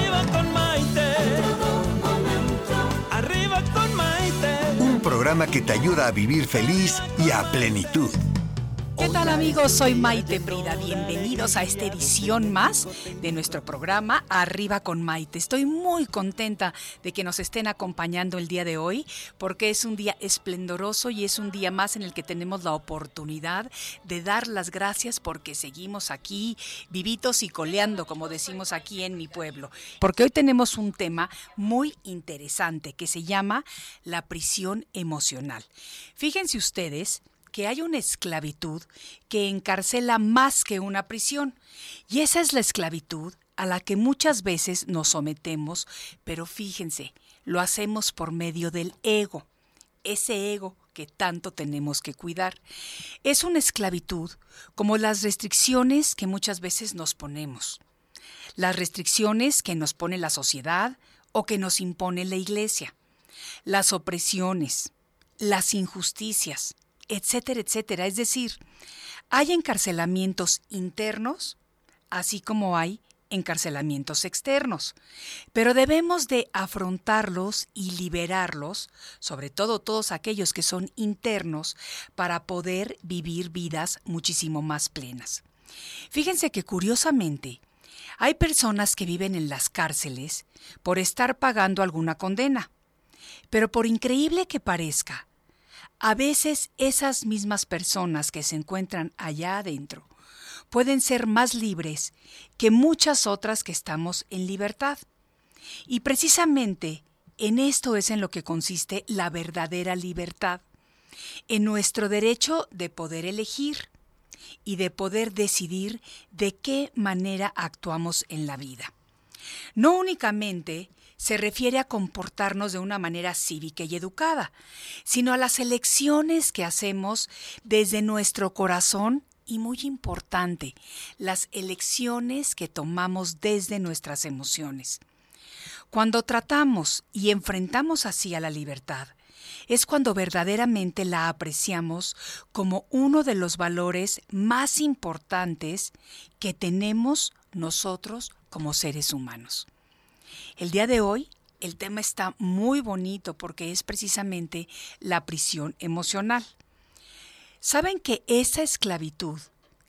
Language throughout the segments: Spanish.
Arriba con Maite. Arriba con Maite. Un programa que te ayuda a vivir feliz y a plenitud. ¿Qué tal amigos? Soy Maite Brida. Bienvenidos a esta edición más de nuestro programa Arriba con Maite. Estoy muy contenta de que nos estén acompañando el día de hoy porque es un día esplendoroso y es un día más en el que tenemos la oportunidad de dar las gracias porque seguimos aquí vivitos y coleando, como decimos aquí en mi pueblo. Porque hoy tenemos un tema muy interesante que se llama la prisión emocional. Fíjense ustedes que hay una esclavitud que encarcela más que una prisión. Y esa es la esclavitud a la que muchas veces nos sometemos, pero fíjense, lo hacemos por medio del ego, ese ego que tanto tenemos que cuidar. Es una esclavitud como las restricciones que muchas veces nos ponemos, las restricciones que nos pone la sociedad o que nos impone la iglesia, las opresiones, las injusticias, etcétera, etcétera. Es decir, hay encarcelamientos internos, así como hay encarcelamientos externos, pero debemos de afrontarlos y liberarlos, sobre todo todos aquellos que son internos, para poder vivir vidas muchísimo más plenas. Fíjense que curiosamente, hay personas que viven en las cárceles por estar pagando alguna condena, pero por increíble que parezca, a veces esas mismas personas que se encuentran allá adentro pueden ser más libres que muchas otras que estamos en libertad. Y precisamente en esto es en lo que consiste la verdadera libertad, en nuestro derecho de poder elegir y de poder decidir de qué manera actuamos en la vida. No únicamente se refiere a comportarnos de una manera cívica y educada, sino a las elecciones que hacemos desde nuestro corazón y muy importante, las elecciones que tomamos desde nuestras emociones. Cuando tratamos y enfrentamos así a la libertad, es cuando verdaderamente la apreciamos como uno de los valores más importantes que tenemos nosotros como seres humanos. El día de hoy el tema está muy bonito porque es precisamente la prisión emocional. ¿Saben que esa esclavitud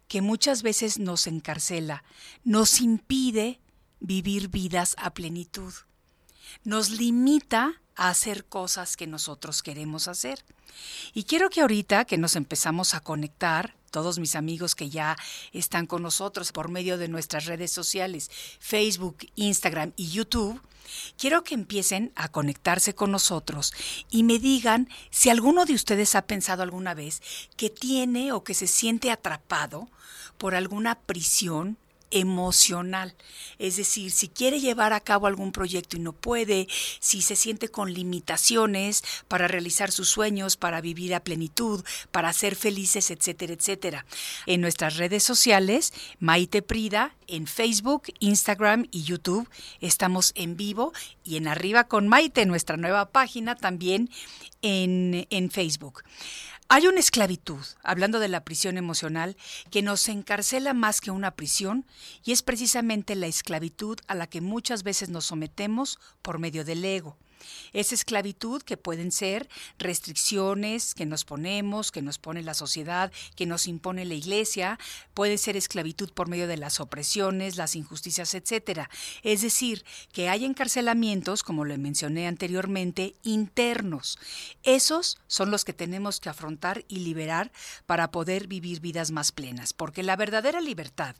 que muchas veces nos encarcela nos impide vivir vidas a plenitud? Nos limita a hacer cosas que nosotros queremos hacer. Y quiero que ahorita que nos empezamos a conectar, todos mis amigos que ya están con nosotros por medio de nuestras redes sociales, Facebook, Instagram y YouTube, quiero que empiecen a conectarse con nosotros y me digan si alguno de ustedes ha pensado alguna vez que tiene o que se siente atrapado por alguna prisión emocional. Es decir, si quiere llevar a cabo algún proyecto y no puede, si se siente con limitaciones para realizar sus sueños, para vivir a plenitud, para ser felices, etcétera, etcétera. En nuestras redes sociales, Maite Prida, en Facebook, Instagram y YouTube, estamos en vivo y en Arriba con Maite, nuestra nueva página también en, en Facebook. Hay una esclavitud, hablando de la prisión emocional, que nos encarcela más que una prisión y es precisamente la esclavitud a la que muchas veces nos sometemos por medio del ego. Es esclavitud que pueden ser restricciones que nos ponemos, que nos pone la sociedad, que nos impone la iglesia, puede ser esclavitud por medio de las opresiones, las injusticias, etcétera. Es decir, que hay encarcelamientos, como lo mencioné anteriormente, internos. Esos son los que tenemos que afrontar y liberar para poder vivir vidas más plenas, porque la verdadera libertad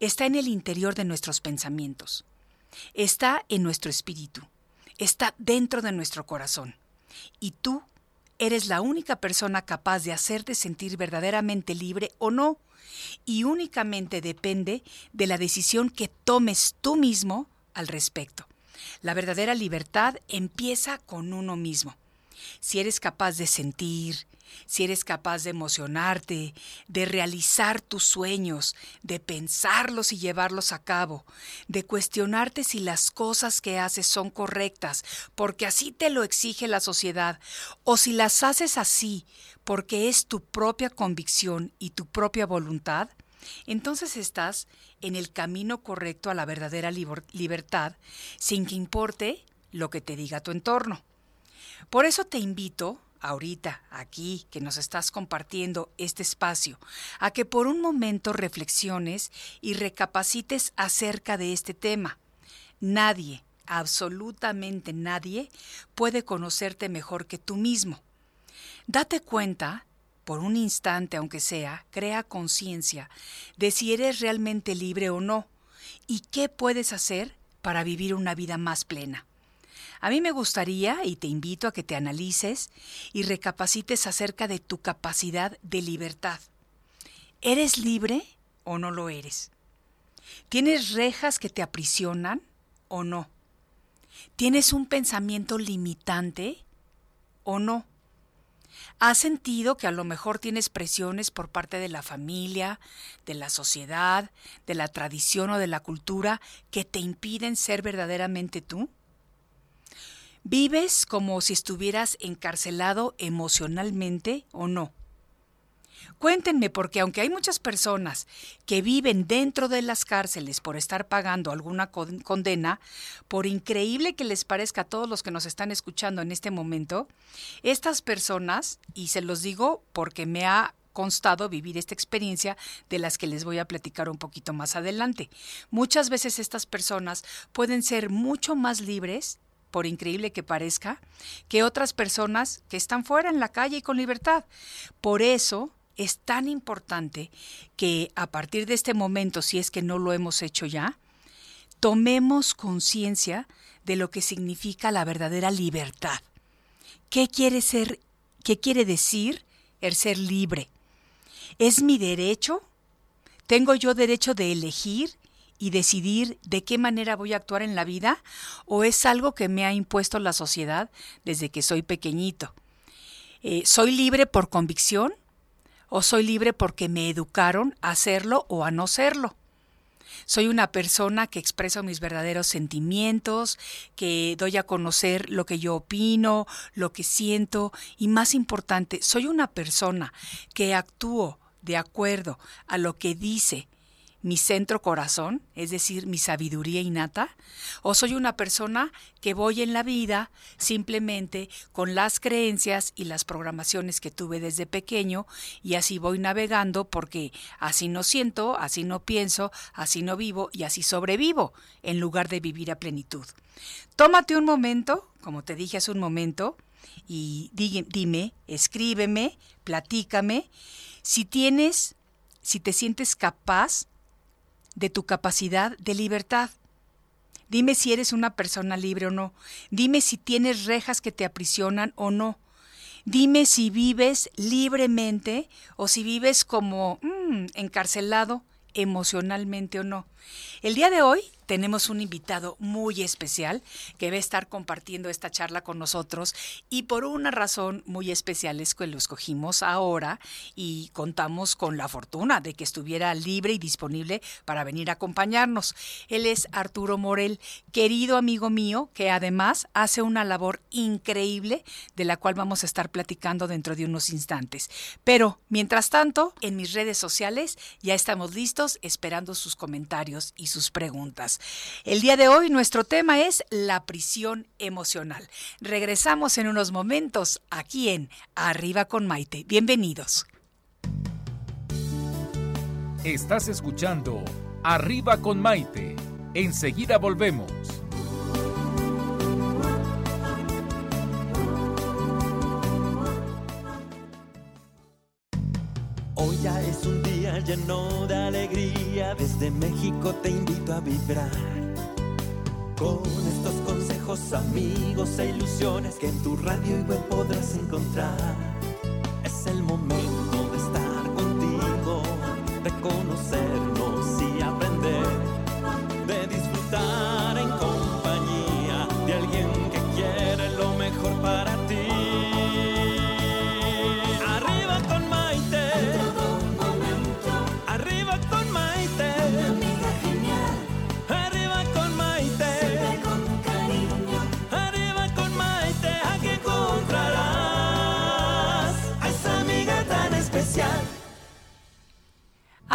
está en el interior de nuestros pensamientos, está en nuestro espíritu está dentro de nuestro corazón. Y tú eres la única persona capaz de hacerte sentir verdaderamente libre o no, y únicamente depende de la decisión que tomes tú mismo al respecto. La verdadera libertad empieza con uno mismo. Si eres capaz de sentir, si eres capaz de emocionarte, de realizar tus sueños, de pensarlos y llevarlos a cabo, de cuestionarte si las cosas que haces son correctas, porque así te lo exige la sociedad, o si las haces así, porque es tu propia convicción y tu propia voluntad, entonces estás en el camino correcto a la verdadera libertad, sin que importe lo que te diga tu entorno. Por eso te invito ahorita, aquí, que nos estás compartiendo este espacio, a que por un momento reflexiones y recapacites acerca de este tema. Nadie, absolutamente nadie, puede conocerte mejor que tú mismo. Date cuenta, por un instante aunque sea, crea conciencia de si eres realmente libre o no y qué puedes hacer para vivir una vida más plena. A mí me gustaría, y te invito a que te analices y recapacites acerca de tu capacidad de libertad. ¿Eres libre o no lo eres? ¿Tienes rejas que te aprisionan o no? ¿Tienes un pensamiento limitante o no? ¿Has sentido que a lo mejor tienes presiones por parte de la familia, de la sociedad, de la tradición o de la cultura que te impiden ser verdaderamente tú? ¿Vives como si estuvieras encarcelado emocionalmente o no? Cuéntenme, porque aunque hay muchas personas que viven dentro de las cárceles por estar pagando alguna condena, por increíble que les parezca a todos los que nos están escuchando en este momento, estas personas, y se los digo porque me ha constado vivir esta experiencia de las que les voy a platicar un poquito más adelante. Muchas veces estas personas pueden ser mucho más libres por increíble que parezca, que otras personas que están fuera en la calle y con libertad. Por eso es tan importante que a partir de este momento, si es que no lo hemos hecho ya, tomemos conciencia de lo que significa la verdadera libertad. ¿Qué quiere ser? ¿Qué quiere decir el ser libre? ¿Es mi derecho? ¿Tengo yo derecho de elegir y decidir de qué manera voy a actuar en la vida o es algo que me ha impuesto la sociedad desde que soy pequeñito? Eh, ¿Soy libre por convicción o soy libre porque me educaron a hacerlo o a no serlo? Soy una persona que expreso mis verdaderos sentimientos, que doy a conocer lo que yo opino, lo que siento y más importante, soy una persona que actúo de acuerdo a lo que dice mi centro corazón, es decir, mi sabiduría innata, o soy una persona que voy en la vida simplemente con las creencias y las programaciones que tuve desde pequeño y así voy navegando porque así no siento, así no pienso, así no vivo y así sobrevivo en lugar de vivir a plenitud. Tómate un momento, como te dije hace un momento, y dime, escríbeme, platícame, si tienes, si te sientes capaz de tu capacidad de libertad. Dime si eres una persona libre o no. Dime si tienes rejas que te aprisionan o no. Dime si vives libremente o si vives como mm, encarcelado emocionalmente o no. El día de hoy tenemos un invitado muy especial que va a estar compartiendo esta charla con nosotros y por una razón muy especial es que lo escogimos ahora y contamos con la fortuna de que estuviera libre y disponible para venir a acompañarnos. Él es Arturo Morel, querido amigo mío que además hace una labor increíble de la cual vamos a estar platicando dentro de unos instantes. Pero mientras tanto, en mis redes sociales ya estamos listos esperando sus comentarios y sus preguntas. El día de hoy nuestro tema es la prisión emocional. Regresamos en unos momentos aquí en Arriba con Maite. Bienvenidos. Estás escuchando Arriba con Maite. Enseguida volvemos. Hoy ya es un día lleno de alegría, desde México te invito a vibrar. Con estos consejos, amigos e ilusiones que en tu radio y web podrás encontrar.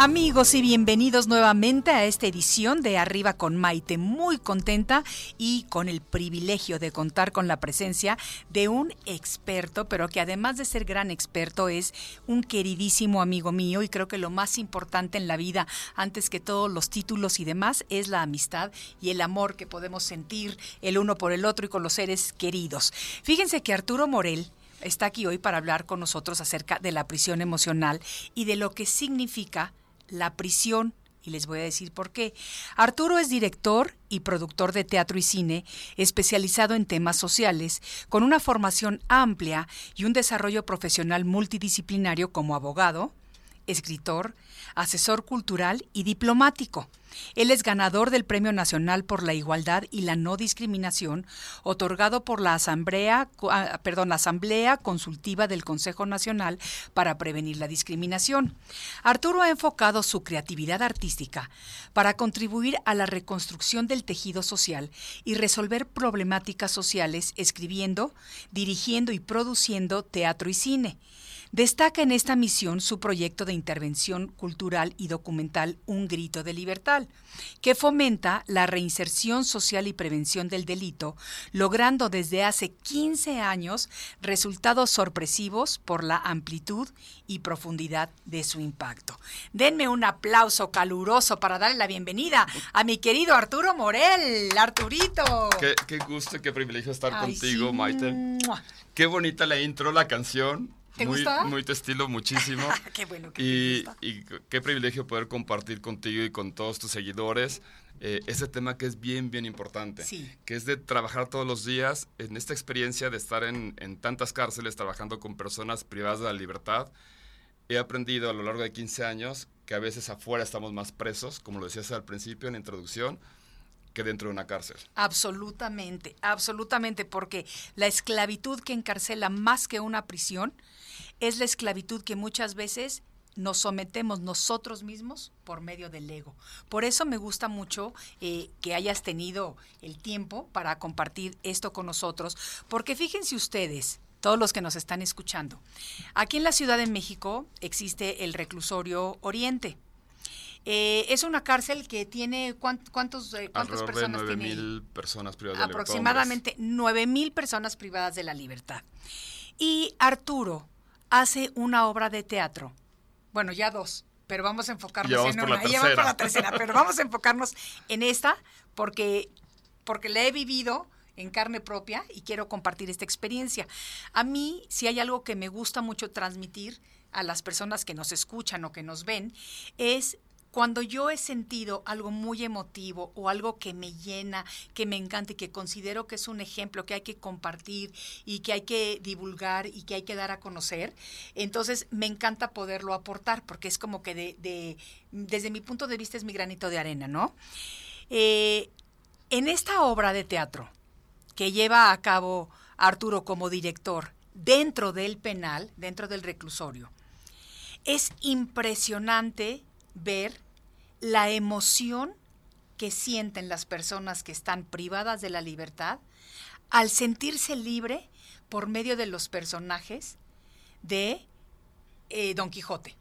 Amigos y bienvenidos nuevamente a esta edición de Arriba con Maite. Muy contenta y con el privilegio de contar con la presencia de un experto, pero que además de ser gran experto es un queridísimo amigo mío y creo que lo más importante en la vida, antes que todos los títulos y demás, es la amistad y el amor que podemos sentir el uno por el otro y con los seres queridos. Fíjense que Arturo Morel está aquí hoy para hablar con nosotros acerca de la prisión emocional y de lo que significa la prisión. Y les voy a decir por qué. Arturo es director y productor de teatro y cine, especializado en temas sociales, con una formación amplia y un desarrollo profesional multidisciplinario como abogado, escritor, asesor cultural y diplomático. Él es ganador del Premio Nacional por la Igualdad y la No Discriminación, otorgado por la Asamblea, ah, perdón, Asamblea Consultiva del Consejo Nacional para Prevenir la Discriminación. Arturo ha enfocado su creatividad artística para contribuir a la reconstrucción del tejido social y resolver problemáticas sociales escribiendo, dirigiendo y produciendo teatro y cine. Destaca en esta misión su proyecto de intervención cultural y documental Un Grito de Libertad, que fomenta la reinserción social y prevención del delito, logrando desde hace 15 años resultados sorpresivos por la amplitud y profundidad de su impacto. Denme un aplauso caluroso para darle la bienvenida a mi querido Arturo Morel. Arturito. Qué, qué gusto y qué privilegio estar Ay, contigo, sí. Maite. Qué bonita la intro, la canción. ¿Te muy, gusta? Muy tu estilo, muchísimo. Qué bueno que y, te gusta. y qué privilegio poder compartir contigo y con todos tus seguidores eh, ese tema que es bien, bien importante. Sí. Que es de trabajar todos los días en esta experiencia de estar en, en tantas cárceles trabajando con personas privadas de la libertad. He aprendido a lo largo de 15 años que a veces afuera estamos más presos, como lo decías al principio en la introducción, dentro de una cárcel. Absolutamente, absolutamente, porque la esclavitud que encarcela más que una prisión es la esclavitud que muchas veces nos sometemos nosotros mismos por medio del ego. Por eso me gusta mucho eh, que hayas tenido el tiempo para compartir esto con nosotros, porque fíjense ustedes, todos los que nos están escuchando, aquí en la Ciudad de México existe el reclusorio Oriente. Eh, es una cárcel que tiene ¿cuánt- cuántos, eh, cuántas Alrededor de personas 9 tiene mil personas privadas de libertad. aproximadamente 9 mil personas privadas de la libertad. Y Arturo hace una obra de teatro. Bueno, ya dos, pero vamos a enfocarnos vamos en una. Ya vamos por la tercera, pero vamos a enfocarnos en esta porque, porque la he vivido en carne propia y quiero compartir esta experiencia. A mí, si hay algo que me gusta mucho transmitir a las personas que nos escuchan o que nos ven, es cuando yo he sentido algo muy emotivo o algo que me llena, que me encanta y que considero que es un ejemplo que hay que compartir y que hay que divulgar y que hay que dar a conocer, entonces me encanta poderlo aportar porque es como que de, de- desde mi punto de vista es mi granito de arena, ¿no? Eh, en esta obra de teatro que lleva a cabo Arturo como director dentro del penal, dentro del reclusorio, es impresionante ver la emoción que sienten las personas que están privadas de la libertad al sentirse libre por medio de los personajes de eh, Don Quijote.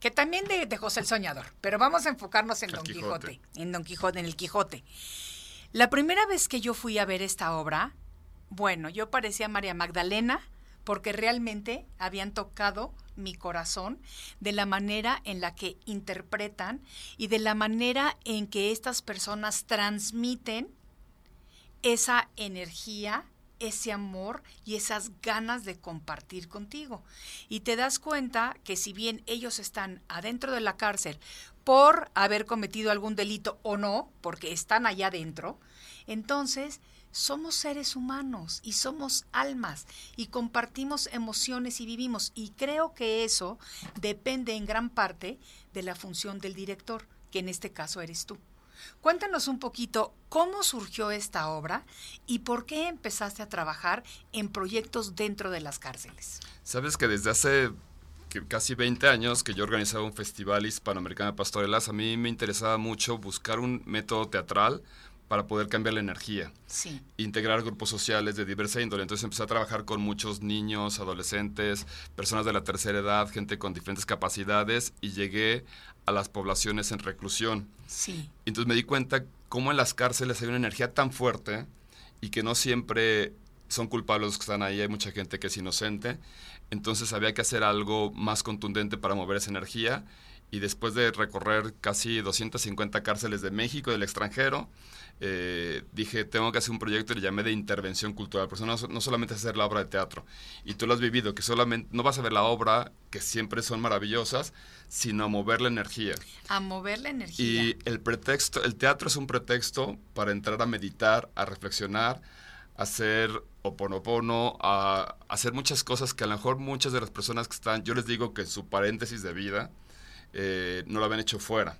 Que también de, de José el Soñador, pero vamos a enfocarnos en El Don Quijote. Quijote, en Don Quijote, en el Quijote. La primera vez que yo fui a ver esta obra, bueno, yo parecía María Magdalena porque realmente habían tocado mi corazón de la manera en la que interpretan y de la manera en que estas personas transmiten esa energía ese amor y esas ganas de compartir contigo. Y te das cuenta que si bien ellos están adentro de la cárcel por haber cometido algún delito o no, porque están allá adentro, entonces somos seres humanos y somos almas y compartimos emociones y vivimos. Y creo que eso depende en gran parte de la función del director, que en este caso eres tú. Cuéntanos un poquito cómo surgió esta obra y por qué empezaste a trabajar en proyectos dentro de las cárceles. Sabes que desde hace casi 20 años que yo organizaba un festival hispanoamericano de pastorelas, a mí me interesaba mucho buscar un método teatral para poder cambiar la energía. Sí. Integrar grupos sociales de diversa índole. Entonces empecé a trabajar con muchos niños, adolescentes, personas de la tercera edad, gente con diferentes capacidades y llegué a las poblaciones en reclusión. Sí. Entonces me di cuenta cómo en las cárceles hay una energía tan fuerte y que no siempre son culpables los que están ahí, hay mucha gente que es inocente. Entonces había que hacer algo más contundente para mover esa energía y después de recorrer casi 250 cárceles de México y del extranjero, eh, dije, tengo que hacer un proyecto y le llamé de intervención cultural, porque no, no, solamente hacer la obra de teatro. Y tú lo has vivido, que solamente no vas a ver la obra, que siempre son maravillosas, sino a mover la energía. A mover la energía. Y el pretexto, el teatro es un pretexto para entrar a meditar, a reflexionar, a hacer oponopono, a, a hacer muchas cosas que a lo mejor muchas de las personas que están, yo les digo que su paréntesis de vida, eh, no lo habían hecho fuera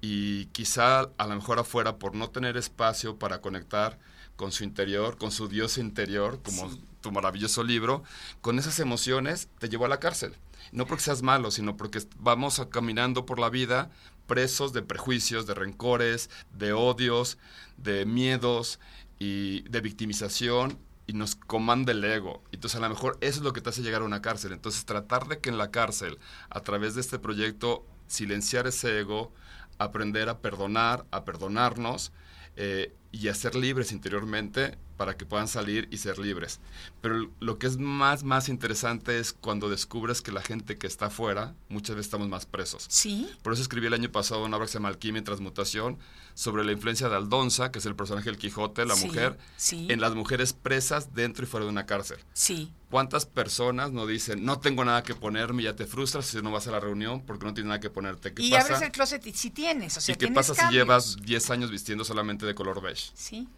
y quizá a lo mejor afuera por no tener espacio para conectar con su interior, con su Dios interior, como tu maravilloso libro, con esas emociones te llevó a la cárcel. No porque seas malo, sino porque vamos caminando por la vida presos de prejuicios, de rencores, de odios, de miedos y de victimización y nos comanda el ego. Entonces a lo mejor eso es lo que te hace llegar a una cárcel. Entonces tratar de que en la cárcel, a través de este proyecto, silenciar ese ego, aprender a perdonar, a perdonarnos eh, y a ser libres interiormente para que puedan salir y ser libres. Pero lo que es más, más interesante es cuando descubres que la gente que está afuera, muchas veces estamos más presos. Sí. Por eso escribí el año pasado una obra que se llama Alquimia y Transmutación sobre la influencia de Aldonza, que es el personaje del Quijote, la mujer, en las mujeres presas dentro y fuera de una cárcel. Sí. ¿Cuántas personas no dicen, no tengo nada que ponerme, ya te frustras si no vas a la reunión porque no tienes nada que ponerte? y abres el closet y si tienes, o sea, ¿Y qué pasa si llevas 10 años vistiendo solamente de color beige? Sí.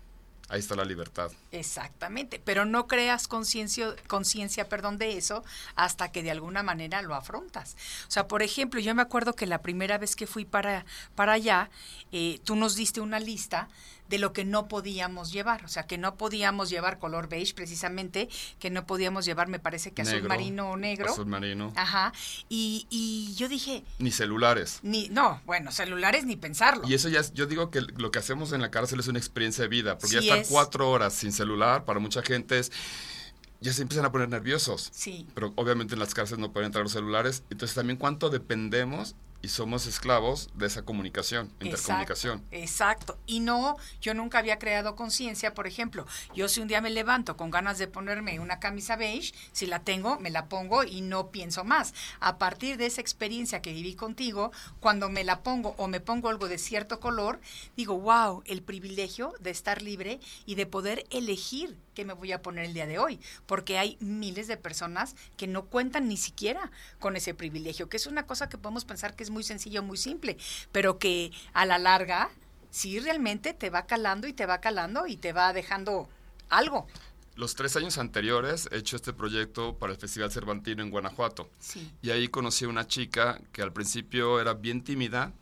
Ahí está la libertad. Exactamente, pero no creas conciencia, perdón, de eso hasta que de alguna manera lo afrontas. O sea, por ejemplo, yo me acuerdo que la primera vez que fui para, para allá, eh, tú nos diste una lista de lo que no podíamos llevar, o sea, que no podíamos llevar color beige precisamente, que no podíamos llevar, me parece que azul marino o negro. Azul marino. Ajá. Y, y yo dije... Ni celulares. Ni, no, bueno, celulares ni pensarlo. Y eso ya, yo digo que lo que hacemos en la cárcel es una experiencia de vida, porque ya estar cuatro horas sin celular para mucha gente es ya se empiezan a poner nerviosos. Sí. Pero obviamente en las cárceles no pueden entrar los celulares. Entonces también cuánto dependemos y somos esclavos de esa comunicación, intercomunicación. Exacto, Y no, yo nunca había creado conciencia, por ejemplo, yo si un día me levanto con ganas de ponerme una camisa beige, si la tengo, me la pongo y no pienso más. A partir de esa experiencia que viví contigo, cuando me la pongo o me pongo algo de cierto color, digo, wow, el privilegio de estar libre y de poder elegir qué me voy a poner el día de hoy, porque hay miles de personas que no cuentan ni siquiera con ese privilegio, que es una cosa que podemos pensar que es muy sencillo, muy simple, pero que a la larga sí realmente te va calando y te va calando y te va dejando algo. Los tres años anteriores he hecho este proyecto para el Festival Cervantino en Guanajuato. Sí. Y ahí conocí a una chica que al principio era bien tímida,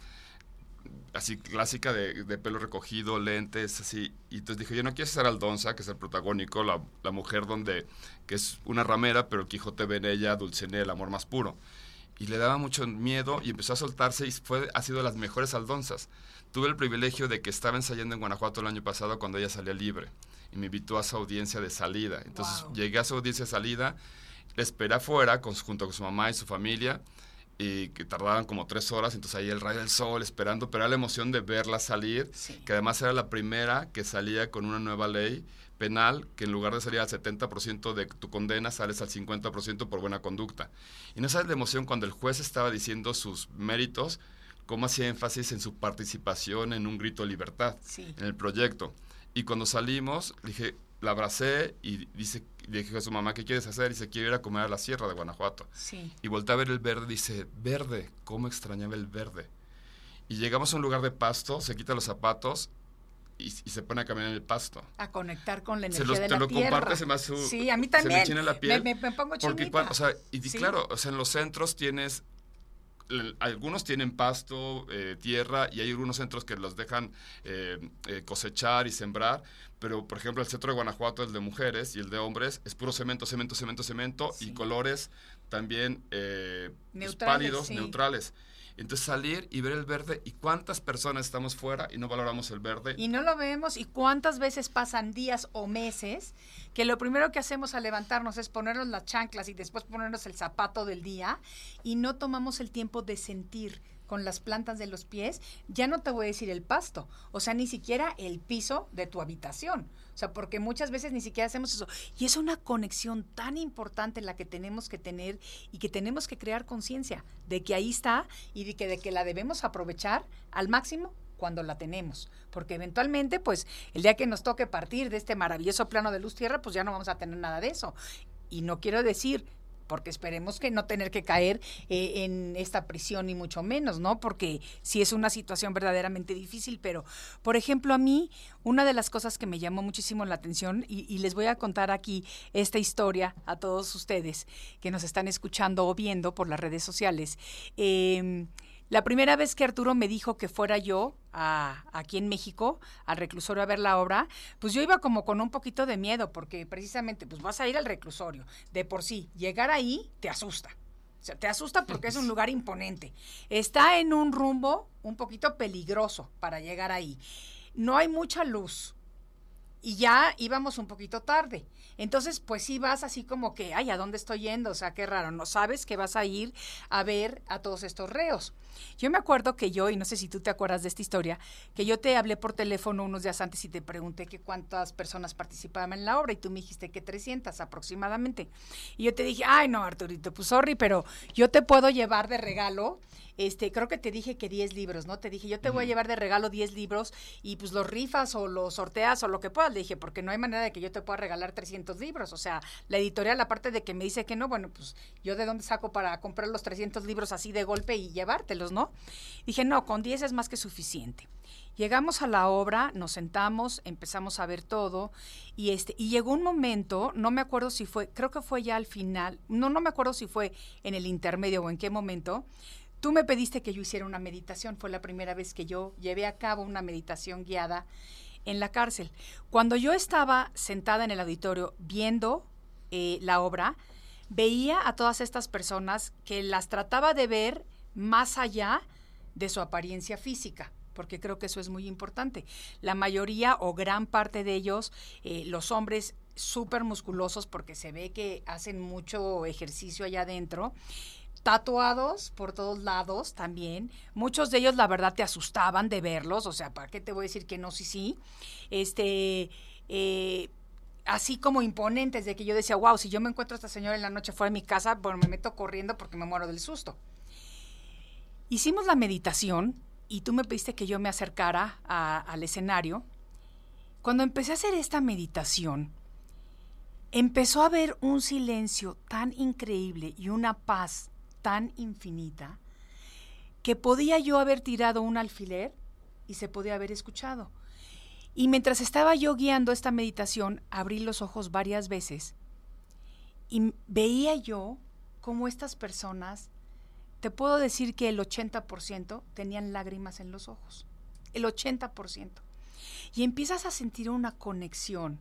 así clásica de, pelo recogido, lentes, así. Y entonces dije, yo no quiero ser Aldonza, que es el protagónico, la, la, mujer donde, que es una ramera, pero el Quijote ve en ella Dulcinea, el amor más puro y le daba mucho miedo y empezó a soltarse y fue, ha sido de las mejores aldonzas. Tuve el privilegio de que estaba ensayando en Guanajuato el año pasado cuando ella salía libre y me invitó a su audiencia de salida. Entonces llegué a su audiencia de salida, le esperé afuera con, junto con su mamá y su familia y que tardaban como tres horas, entonces ahí el rayo del sol esperando, pero era la emoción de verla salir, que además era la primera que salía con una nueva ley penal que en lugar de salir al 70% de tu condena, sales al 50% por buena conducta. Y no sabes la emoción cuando el juez estaba diciendo sus méritos, cómo hacía énfasis en su participación en un grito de libertad, en el proyecto. Y cuando salimos, dije, la abracé y dice, le dije a su mamá, ¿qué quieres hacer? Dice, quiero ir a comer a la sierra de Guanajuato. Sí. Y volteé a ver el verde, dice, verde, ¿cómo extrañaba el verde? Y llegamos a un lugar de pasto, se quita los zapatos y, y se pone a caminar en el pasto. A conectar con la Se energía los- de te la lo tierra. comparte, se me hace Sí, a mí se me también. la piel, Me, me pongo Porque chinita. cuando, o sea, y Sí. claro, o sea, en los centros tienes, algunos tienen pasto, eh, tierra, y hay algunos centros que los dejan eh, eh, cosechar y sembrar, pero por ejemplo el centro de Guanajuato, el de mujeres y el de hombres, es puro cemento, cemento, cemento, cemento, Sí. y colores también eh, pues, pálidos, sí. neutrales. Entonces salir y ver el verde, y cuántas personas estamos fuera y no valoramos el verde. Y no lo vemos y cuántas veces pasan días o meses que lo primero que hacemos al levantarnos es ponernos las chanclas y después ponernos el zapato del día y no tomamos el tiempo de sentir con las plantas de los pies, ya no te voy a decir el pasto, o sea, ni siquiera el piso de tu habitación. O sea, porque muchas veces ni siquiera hacemos eso. Y es una conexión tan importante la que tenemos que tener y que tenemos que crear conciencia de que ahí está y de que, de que la debemos aprovechar al máximo cuando la tenemos, porque eventualmente, pues, el día que nos toque partir de este maravilloso plano de luz tierra, pues ya no vamos a tener nada de eso. Y no quiero decir, porque esperemos que no tener que caer eh, en esta prisión ni mucho menos, ¿no? Porque sí es una situación verdaderamente difícil, pero, por ejemplo, a mí, una de las cosas que me llamó muchísimo la atención, y, les voy a contar aquí esta historia a todos ustedes que nos están escuchando o viendo por las redes sociales. Eh, la primera vez que Arturo me dijo que fuera yo a, aquí en México al reclusorio a ver la obra, pues yo iba como con un poquito de miedo, porque precisamente pues vas a ir al reclusorio. De por sí, llegar ahí te asusta. O sea, te asusta porque es un lugar imponente. Está en un rumbo un poquito peligroso para llegar ahí. No hay mucha luz y ya íbamos un poquito tarde. Entonces, pues sí vas así como que, ay, ¿a dónde estoy yendo? O sea, qué raro, no sabes que vas a ir a ver a todos estos reos. Yo me acuerdo que yo, y no sé si tú te acuerdas de esta historia, que yo te hablé por teléfono unos días antes y te pregunté que cuántas personas participaban en la obra y tú me dijiste que 300 aproximadamente. Y yo te dije, ay, no, Arturito, pues sorry, pero yo te puedo llevar de regalo este, creo que te dije que 10 libros, ¿no? Te dije, yo te voy a llevar de regalo 10 libros y pues los rifas o los sorteas o lo que puedas. Le dije, porque no hay manera de que yo te pueda regalar 300 libros. O sea, la editorial, aparte de que me dice que no, bueno, pues yo de dónde saco para comprar los 300 libros así de golpe y llevártelos, ¿no? Dije, no, con 10 es más que suficiente. Llegamos a la obra, nos sentamos, empezamos a ver todo y este y llegó un momento, no me acuerdo si fue, creo que fue ya al final, no no me acuerdo si fue en el intermedio o en qué momento. Tú me pediste que yo hiciera una meditación, fue la primera vez que yo llevé a cabo una meditación guiada en la cárcel. Cuando yo estaba sentada en el auditorio viendo eh, la obra, veía a todas estas personas que las trataba de ver más allá de su apariencia física porque creo que eso es muy importante. La mayoría o gran parte de ellos, eh, los hombres súper musculosos, porque se ve que hacen mucho ejercicio allá adentro, tatuados por todos lados también. Muchos de ellos, la verdad, te asustaban de verlos, o sea, ¿para qué te voy a decir que no? Sí, sí. Este, eh, así como imponentes, de que yo decía, wow, si yo me encuentro a esta señora en la noche fuera de mi casa, bueno, me meto corriendo porque me muero del susto. Hicimos la meditación y tú me pediste que yo me acercara al escenario. Cuando empecé a hacer esta meditación, empezó a haber un silencio tan increíble y una paz tan infinita que podía yo haber tirado un alfiler y se podía haber escuchado. Y mientras estaba yo guiando esta meditación, abrí los ojos varias veces y veía yo cómo estas personas, te puedo decir que el 80% tenían lágrimas en los ojos. El 80%. Y empiezas a sentir una conexión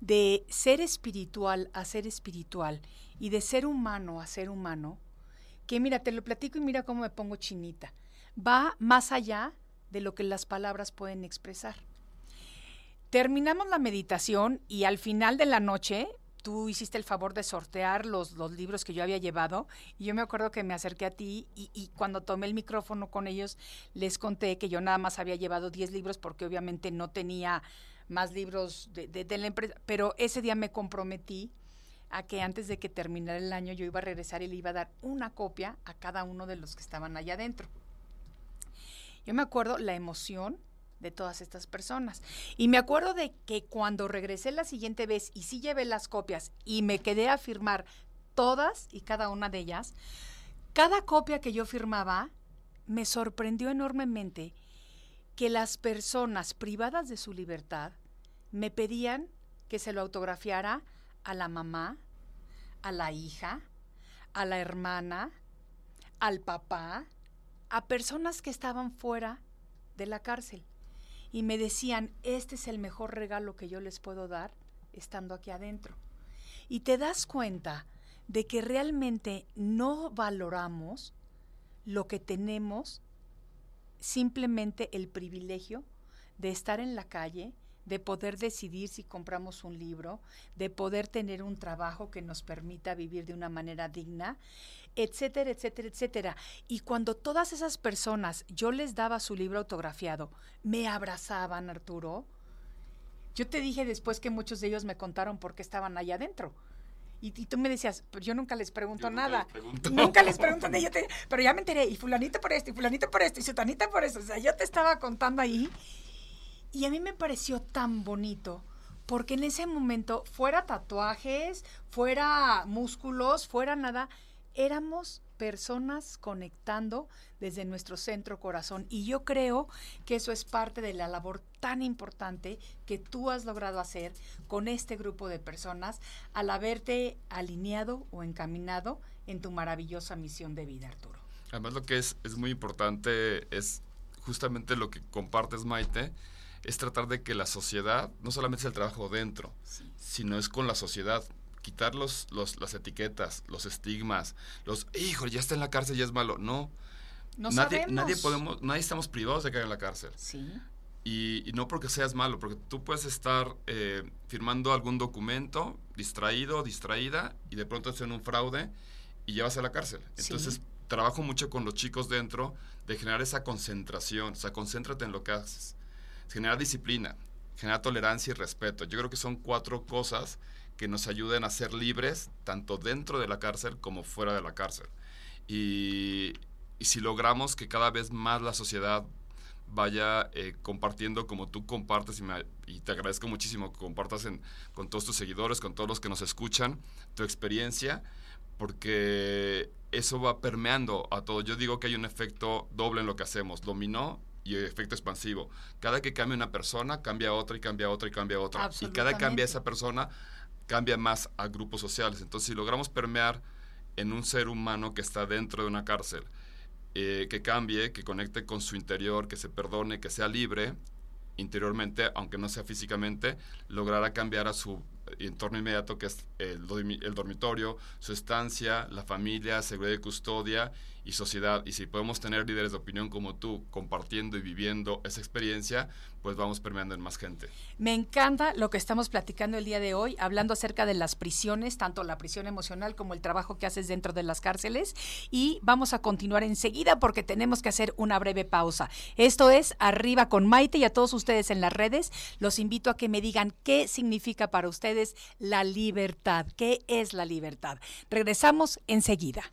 de ser espiritual a ser espiritual y de ser humano a ser humano, que mira, te lo platico y mira cómo me pongo chinita. Va más allá de lo que las palabras pueden expresar. Terminamos la meditación y al final de la noche tú hiciste el favor de sortear los, los libros que yo había llevado y yo me acuerdo que me acerqué a ti y, cuando tomé el micrófono con ellos les conté que yo nada más había llevado 10 libros porque obviamente no tenía más libros de, de la empresa, pero ese día me comprometí a que antes de que terminara el año yo iba a regresar y le iba a dar una copia a cada uno de los que estaban allá adentro. Yo me acuerdo la emoción de todas estas personas. Y me acuerdo de que cuando regresé la siguiente vez y sí llevé las copias y me quedé a firmar todas y cada una de ellas, cada copia que yo firmaba me sorprendió enormemente que las personas privadas de su libertad me pedían que se lo autografiara a la mamá, a la hija, a la hermana, al papá, a personas que estaban fuera de la cárcel. Y me decían, este es el mejor regalo que yo les puedo dar estando aquí adentro. Y te das cuenta de que realmente no valoramos lo que tenemos, simplemente el privilegio de estar en la calle, de poder decidir si compramos un libro, de poder tener un trabajo que nos permita vivir de una manera digna, etcétera, etcétera, etcétera. Y cuando todas esas personas yo les daba su libro autografiado, me abrazaban, Arturo. Yo te dije después que muchos de ellos me contaron por qué estaban allá adentro. Y, tú me decías, pero yo nunca les pregunto nada. Nunca les pregunto nada. pero ya me enteré, y fulanito por esto, y fulanito por esto, y sutanita por eso. O sea, yo te estaba contando ahí y a mí me pareció tan bonito, porque en ese momento, fuera tatuajes, fuera músculos, fuera nada, éramos personas conectando desde nuestro centro corazón. Y yo creo que eso es parte de la labor tan importante que tú has logrado hacer con este grupo de personas al haberte alineado o encaminado en tu maravillosa misión de vida, Arturo. Además lo que es, es muy importante es justamente lo que compartes, Maite, es tratar de que la sociedad, no solamente es el trabajo dentro, sino es con la sociedad. Quitar los, las etiquetas, los estigmas, los, hijo, ya está en la cárcel, ya es malo. No. No nadie, sabemos. nadie podemos, nadie estamos privados de caer en la cárcel. Sí. Y, no porque seas malo, porque tú puedes estar eh, firmando algún documento, distraído, distraída, y de pronto en un fraude y llevas a la cárcel. Entonces, trabajo mucho con los chicos dentro de generar esa concentración, o sea, concéntrate en lo que haces generar disciplina, generar tolerancia y respeto. Yo creo que son cuatro cosas que nos ayuden a ser libres, tanto dentro de la cárcel como fuera de la cárcel. Y, si logramos que cada vez más la sociedad vaya eh, compartiendo como tú compartes y, te agradezco muchísimo que compartas con todos tus seguidores, con todos los que nos escuchan, tu experiencia, porque eso va permeando a todo. Yo digo que hay un efecto doble en lo que hacemos, dominó y efecto expansivo. Cada que cambia una persona, cambia otra y cambia otra y cambia otra. Y cada que cambia esa persona, cambia más a grupos sociales. Entonces, si logramos permear en un ser humano que está dentro de una cárcel, eh, que cambie, que conecte con su interior, que se perdone, que sea libre interiormente, aunque no sea físicamente, logrará cambiar a su entorno inmediato, que es el, el dormitorio, su estancia, la familia, seguridad y custodia y sociedad. Y si podemos tener líderes de opinión como tú compartiendo y viviendo esa experiencia, pues vamos permeando en más gente. Me encanta lo que estamos platicando el día de hoy, hablando acerca de las prisiones, tanto la prisión emocional como el trabajo que haces dentro de las cárceles. Y vamos a continuar enseguida porque tenemos que hacer una breve pausa. Esto es Arriba con Maite y a todos ustedes en las redes, los invito a que me digan qué significa para ustedes la libertad. ¿Qué es la libertad? Regresamos enseguida.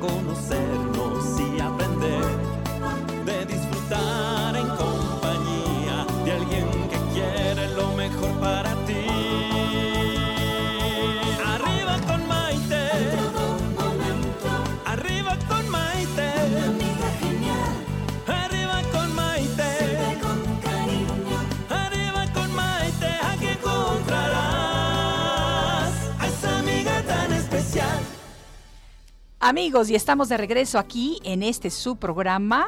De Amigos, y estamos de regreso aquí en este su programa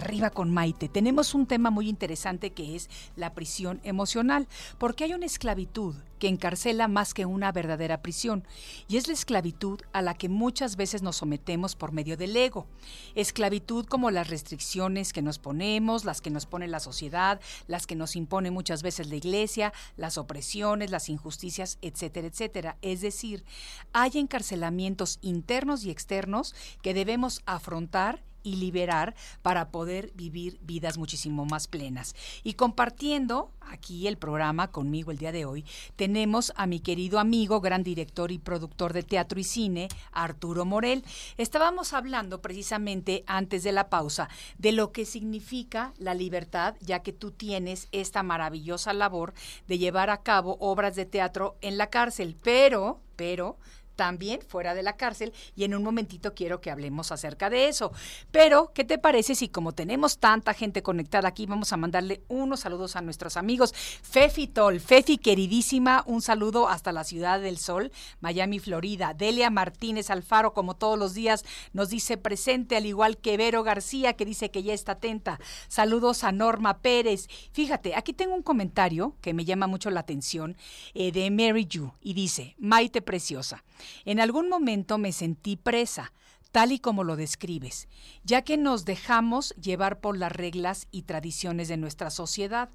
Arriba con Maite. Tenemos un tema muy interesante que es la prisión emocional, porque hay una esclavitud que encarcela más que una verdadera prisión, y es la esclavitud a la que muchas veces nos sometemos por medio del ego. Esclavitud como las restricciones que nos ponemos, las que nos pone la sociedad, las que nos impone muchas veces la iglesia, las opresiones, las injusticias, etcétera, etcétera. Es decir, hay encarcelamientos internos y externos que debemos afrontar y liberar para poder vivir vidas muchísimo más plenas. Y compartiendo aquí el programa conmigo el día de hoy, tenemos a mi querido amigo, gran director y productor de teatro y cine, Arturo Morel. Estábamos hablando precisamente antes de la pausa de lo que significa la libertad, ya que tú tienes esta maravillosa labor de llevar a cabo obras de teatro en la cárcel, pero, pero, también fuera de la cárcel y en un momentito quiero que hablemos acerca de eso. Pero, ¿qué te parece si como tenemos tanta gente conectada aquí, vamos a mandarle unos saludos a nuestros amigos? Fefi Tol, Fefi queridísima, un saludo hasta la Ciudad del Sol, Miami, Florida. Delia Martínez Alfaro, como todos los días, nos dice presente, al igual que Vero García, que dice que ya está atenta. Saludos a Norma Pérez. Fíjate, aquí tengo un comentario que me llama mucho la atención eh, de Mary Yu y dice, Maite Preciosa. En algún momento me sentí presa, tal y como lo describes, ya que nos dejamos llevar por las reglas y tradiciones de nuestra sociedad.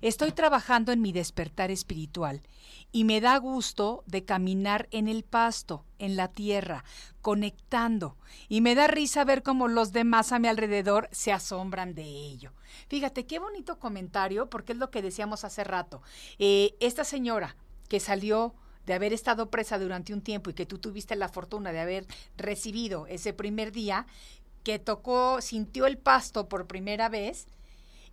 Estoy trabajando en mi despertar espiritual y me da gusto de caminar en el pasto, en la tierra, conectando. Y me da risa ver cómo los demás a mi alrededor se asombran de ello. Fíjate, qué bonito comentario, porque es lo que decíamos hace rato. Eh, esta señora que salió de haber estado presa durante un tiempo y que tú tuviste la fortuna de haber recibido ese primer día, que tocó, sintió el pasto por primera vez,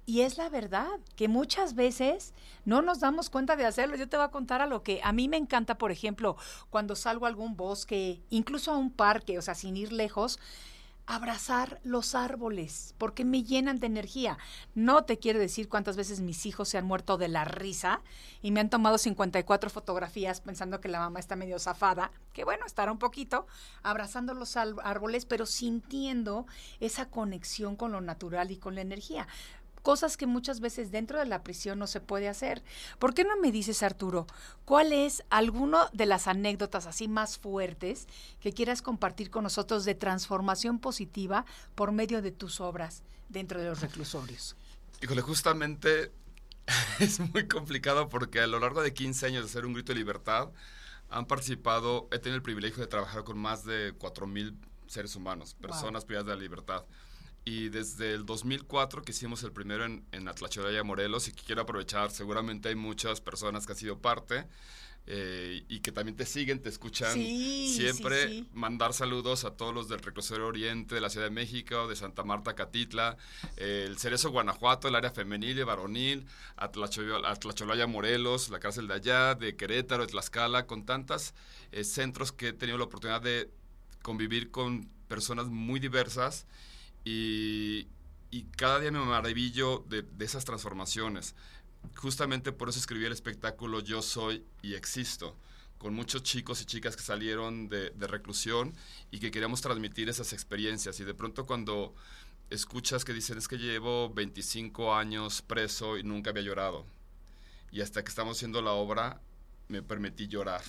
y es la verdad, que muchas veces no nos damos cuenta de hacerlo. Yo te voy a contar a lo que a mí me encanta, por ejemplo, cuando salgo a algún bosque, incluso a un parque, o sea, sin ir lejos, abrazar los árboles, porque me llenan de energía. No te quiero decir cuántas veces mis hijos se han muerto de la risa y me han tomado 54 fotografías pensando que la mamá está medio zafada, que bueno, estará un poquito, abrazando los árboles, pero sintiendo esa conexión con lo natural y con la energía cosas que muchas veces dentro de la prisión no se puede hacer. ¿Por qué no me dices, Arturo, cuál es alguno de las anécdotas así más fuertes que quieras compartir con nosotros de transformación positiva por medio de tus obras dentro de los reclusorios? Híjole, justamente es muy complicado porque a lo largo de 15 años de ser un grito de libertad, han participado, he tenido el privilegio de trabajar con más de 4.000 seres humanos, personas privadas de la libertad y desde el 2004 que hicimos el primero en, en Atlacholaya, Morelos, y que quiero aprovechar, seguramente hay muchas personas que han sido parte eh, y que también te siguen, te escuchan siempre, mandar saludos a todos los del Reclusorio Oriente, de la Ciudad de México, de Santa Marta, Catitla, el Cerezo, Guanajuato, el área femenil y varonil, Atlacholaya, Morelos, la cárcel de allá, de Querétaro, de Tlaxcala, con tantos eh, centros que he tenido la oportunidad de convivir con personas muy diversas y, cada día me maravillo de, esas transformaciones. Justamente por eso escribí el espectáculo Yo Soy y Existo, con muchos chicos y chicas que salieron de, reclusión y que queríamos transmitir esas experiencias. Y de pronto cuando escuchas que dicen es que llevo 25 años preso y nunca había llorado. Y hasta que estamos haciendo la obra me permití llorar.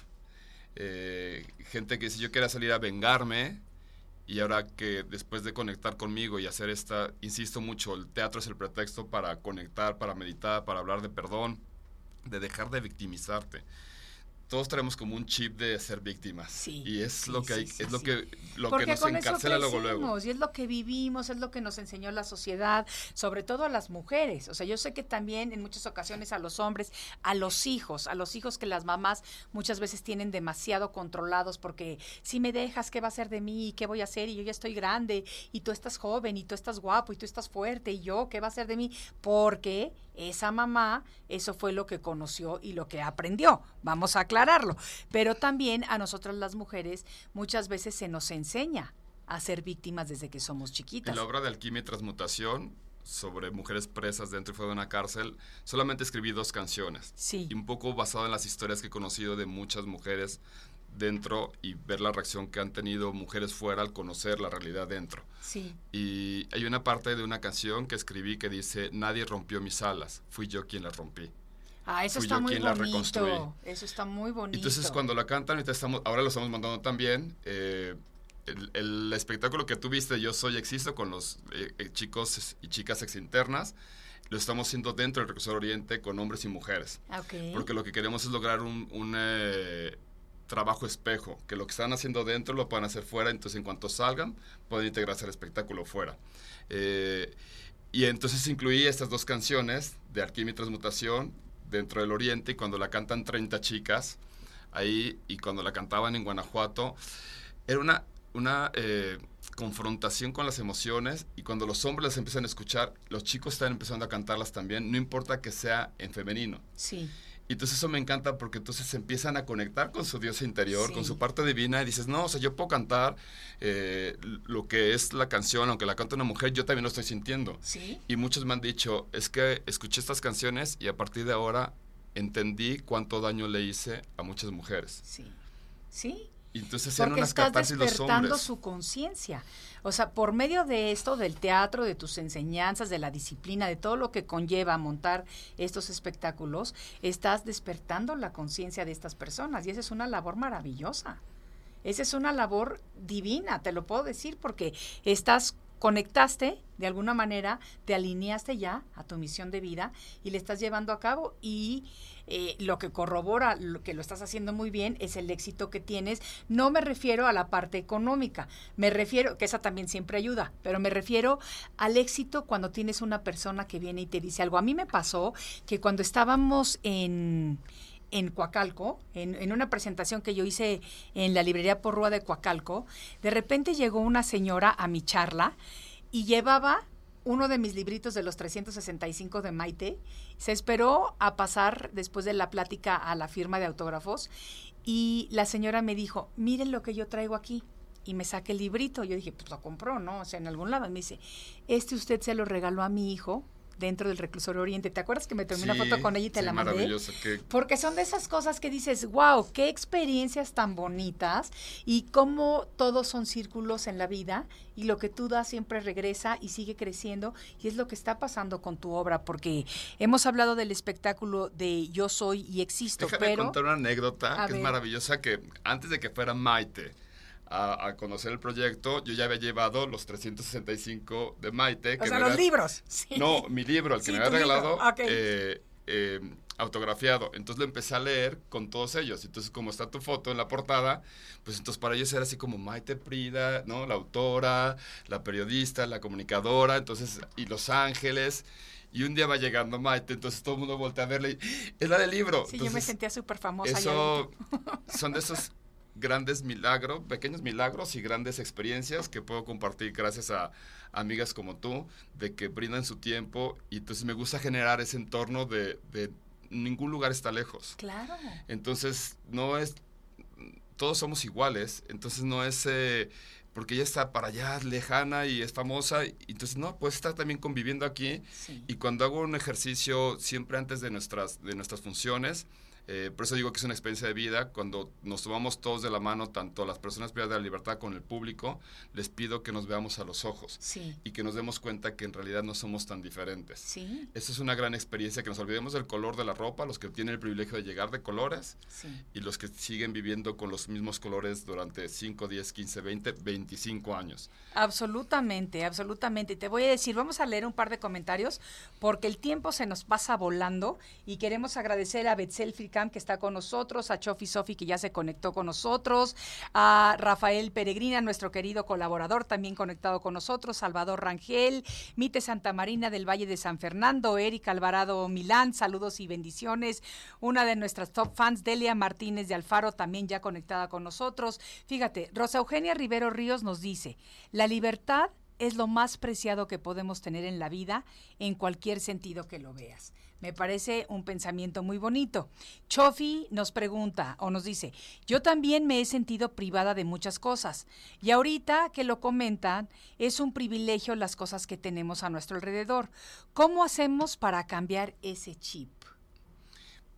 Eh, gente que dice yo quería salir a vengarme y ahora que después de conectar conmigo y hacer esta, insisto mucho, el teatro es el pretexto para conectar, para meditar, para hablar de perdón, de dejar de victimizarte todos tenemos como un chip de ser víctimas. y es lo que hay, es lo que lo que nos encarcela luego luego. Y es lo que vivimos, es lo que nos enseñó la sociedad, sobre todo a las mujeres. O sea, yo sé que también en muchas ocasiones a los hombres, a los hijos, a los hijos que las mamás muchas veces tienen demasiado controlados porque si me dejas, ¿qué va a ser de mí? ¿Qué voy a hacer? Y yo ya estoy grande y tú estás joven y tú estás guapo y tú estás fuerte y yo, ¿qué va a ser de mí? Porque esa mamá, eso fue lo que conoció y lo que aprendió. Vamos a aclararlo. Pero también a nosotras las mujeres muchas veces se nos enseña a ser víctimas desde que somos chiquitas. En la obra de Alquimia y Transmutación, sobre mujeres presas dentro y fuera de una cárcel, solamente escribí dos canciones. Sí. Y un poco basado en las historias que he conocido de muchas mujeres dentro y ver la reacción que han tenido mujeres fuera al conocer la realidad dentro. Sí. Y hay una parte de una canción que escribí que dice, nadie rompió mis alas, fui yo quien las rompí. Ah, eso Fui está yo muy quien la bonito. reconstruí. Eso está muy bonito. Entonces cuando la cantan, ahorita estamos, ahora lo estamos mandando también, eh, el, el espectáculo que tuviste, Yo Soy Existo, con los eh, eh, chicos y chicas exinternas, lo estamos haciendo dentro del Recurso Oriente con hombres y mujeres. Ah, ok. Porque lo que queremos es lograr un, un, eh, trabajo espejo, que lo que están haciendo dentro lo puedan hacer fuera, entonces en cuanto salgan, pueden integrarse al espectáculo fuera. Eh, y entonces incluí estas dos canciones de Alquimia y Transmutación dentro del Oriente y cuando la cantan 30 chicas ahí y cuando la cantaban en Guanajuato, era una, una eh, confrontación con las emociones y cuando los hombres las empiezan a escuchar, los chicos están empezando a cantarlas también, no importa que sea en femenino. Sí. Y entonces eso me encanta porque entonces se empiezan a conectar con su Dios interior, Sí. con su parte divina y dices, no, o sea, yo puedo cantar eh, lo que es la canción, aunque la canta una mujer, yo también lo estoy sintiendo. Sí. Y muchos me han dicho, es que escuché estas canciones y a partir de ahora entendí cuánto daño le hice a muchas mujeres. Sí. Sí. Y entonces hacían Porque unas estás los despertando hombres. su conciencia. O sea, por medio de esto, del teatro, de tus enseñanzas, de la disciplina, de todo lo que conlleva montar estos espectáculos, estás despertando la conciencia de estas personas. Y esa es una labor maravillosa. Esa es una labor divina, te lo puedo decir, porque estás conectaste de alguna manera, te alineaste ya a tu misión de vida y le estás llevando a cabo y eh, lo que corrobora lo que lo estás haciendo muy bien es el éxito que tienes. No me refiero a la parte económica, me refiero, que esa también siempre ayuda, pero me refiero al éxito cuando tienes una persona que viene y te dice algo. A mí me pasó que cuando estábamos en en Coacalco, en, una presentación que yo hice en la librería Porrúa de Coacalco, de repente llegó una señora a mi charla y llevaba uno de mis libritos de los 365 de Maite, se esperó a pasar después de la plática a la firma de autógrafos y la señora me dijo, miren lo que yo traigo aquí. Y me saqué el librito. Yo dije, pues lo compró, ¿no? O sea, en algún lado. Y me dice, este usted se lo regaló a mi hijo dentro del reclusorio Oriente. ¿Te acuerdas que me tomé Sí, una foto con ella y te sí, la mandé? que- Porque son de esas cosas que dices, wow, qué experiencias tan bonitas y cómo todos son círculos en la vida y lo que tú das siempre regresa y sigue creciendo y es lo que está pasando con tu obra porque hemos hablado del espectáculo de Yo soy y existo, Déjame pero contar una anécdota A que ver. es maravillosa que antes de que fuera Maite a, a conocer el proyecto, yo ya había llevado los 365 de Maite. o que sea, me los había- libros. Sí. No, mi libro, el que Sí, me había regalado, ok. eh, eh, autografiado. Entonces lo empecé a leer con todos ellos. Entonces, como está tu foto en la portada, pues entonces para ellos era así como Maite Prida, ¿no? La autora, la periodista, la comunicadora, entonces, y Los Ángeles. Y un día va llegando Maite, entonces todo el mundo voltea a verle y es la del libro. Sí, yo me Entonces, sentía súper famosa. eso son de esos grandes milagros, pequeños milagros y grandes experiencias que puedo compartir gracias a amigas como tú, de que brindan su tiempo y entonces me gusta generar ese entorno de, de ningún lugar está lejos. Claro. Entonces no es, todos somos iguales, entonces no es... eh, porque ella está para allá, lejana y es famosa, y entonces no, puedes estar también conviviendo aquí, Sí. y cuando hago un ejercicio siempre antes de nuestras, de nuestras funciones, eh, por eso digo que es una experiencia de vida, cuando nos tomamos todos de la mano, tanto las personas privadas de la libertad con el público, les pido que nos veamos a los ojos Sí. y que nos demos cuenta que en realidad no somos tan diferentes. Sí. Esa es una gran experiencia, que nos olvidemos del color de la ropa, los que tienen el privilegio de llegar de colores Sí. y los que siguen viviendo con los mismos colores durante 5, 10, 15, 20, 25 años. Absolutamente, absolutamente. Y te voy a decir, vamos a leer un par de comentarios porque el tiempo se nos pasa volando y queremos agradecer a Betzel Que está con nosotros, a Chofi Sofi que ya se conectó con nosotros, a Rafael Peregrina, nuestro querido colaborador, también conectado con nosotros, Salvador Rangel, Mite Santa Marina del Valle de San Fernando, Eric Alvarado Milán, saludos y bendiciones. Una de nuestras top fans, Delia Martínez de Alfaro, también ya conectada con nosotros. Fíjate, Rosa Eugenia Rivero Ríos nos dice, la libertad es lo más preciado que podemos tener en la vida en cualquier sentido que lo veas. Me parece un pensamiento muy bonito. Chofi nos pregunta o nos dice, yo también me he sentido privada de muchas cosas y ahorita que lo comentan, es un privilegio las cosas que tenemos a nuestro alrededor. ¿Cómo hacemos para cambiar ese chip?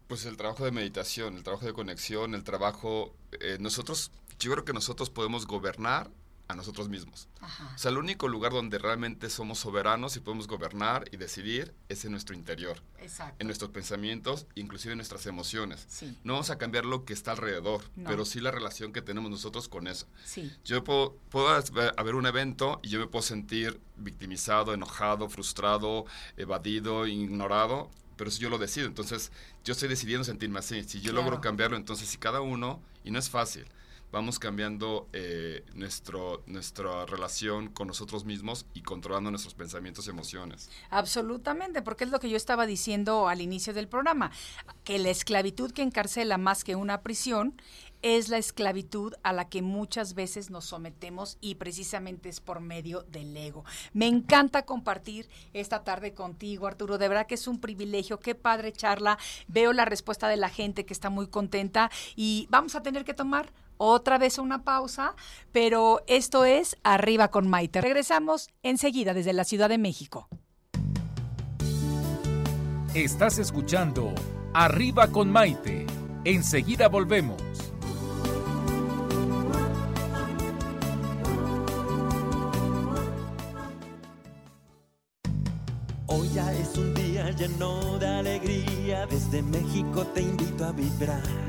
Pues el trabajo de meditación, el trabajo de conexión, el trabajo... Eh, nosotros, yo creo que nosotros podemos gobernar a nosotros mismos. O sea, el único lugar donde realmente somos soberanos y podemos gobernar y decidir es en nuestro interior. Exacto. En nuestros pensamientos, inclusive en nuestras emociones. No vamos a cambiar lo que está alrededor, pero sí la relación que tenemos nosotros con eso. Sí. Yo puedo, puedo haber un evento y yo me puedo sentir victimizado, enojado, frustrado, evadido, ignorado, pero si yo lo decido, entonces yo estoy decidiendo sentirme así. Si yo logro cambiarlo, entonces si cada uno, y no es fácil, vamos cambiando eh, nuestro, nuestra relación con nosotros mismos y controlando nuestros pensamientos y emociones. Absolutamente, porque es lo que yo estaba diciendo al inicio del programa, que la esclavitud que encarcela más que una prisión es la esclavitud a la que muchas veces nos sometemos y precisamente es por medio del ego. Me encanta compartir esta tarde contigo, Arturo. De verdad que es un privilegio. Qué padre charla. Veo la respuesta de la gente que está muy contenta y vamos a tener que tomar otra vez una pausa, pero esto es Arriba con Maite. Regresamos enseguida desde la Ciudad de México. Estás escuchando Arriba con Maite. Enseguida volvemos. Hoy ya es un día lleno de alegría, desde México te invito a vibrar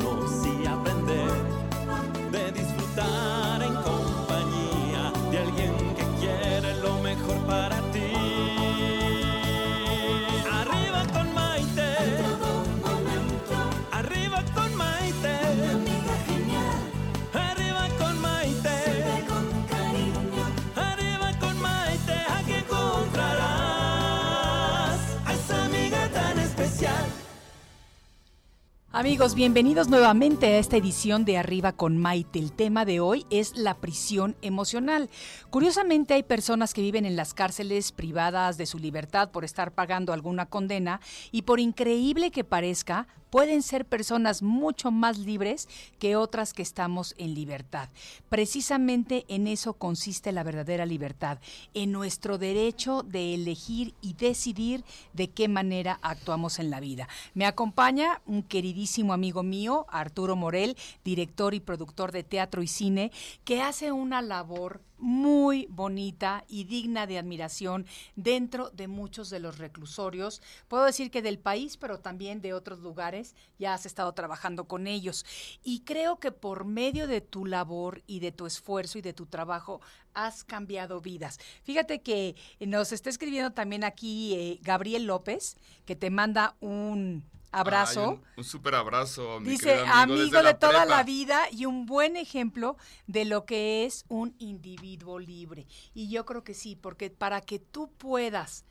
Amigos, bienvenidos nuevamente a esta edición de Arriba con Maite. El tema de hoy es la prisión emocional. Curiosamente hay personas que viven en las cárceles privadas de su libertad por estar pagando alguna condena y por increíble que parezca, pueden ser personas mucho más libres que otras que estamos en libertad. Precisamente en eso consiste la verdadera libertad, en nuestro derecho de elegir y decidir de qué manera actuamos en la vida. Me acompaña un queridísimo amigo mío, Arturo Morel, director y productor de teatro y cine, que hace una labor muy bonita y digna de admiración dentro de muchos de los reclusorios. Puedo decir que del país, pero también de otros lugares, ya has estado trabajando con ellos. Y creo que por medio de tu labor y de tu esfuerzo y de tu trabajo has cambiado vidas. Fíjate que nos está escribiendo también aquí eh, Gabriel López, que te manda un abrazo. Ay, un, un súper abrazo. Mi Dice, amigo, de la toda prepa". la vida y un buen ejemplo de lo que es un individuo libre. Y yo creo que sí, porque para que tú puedas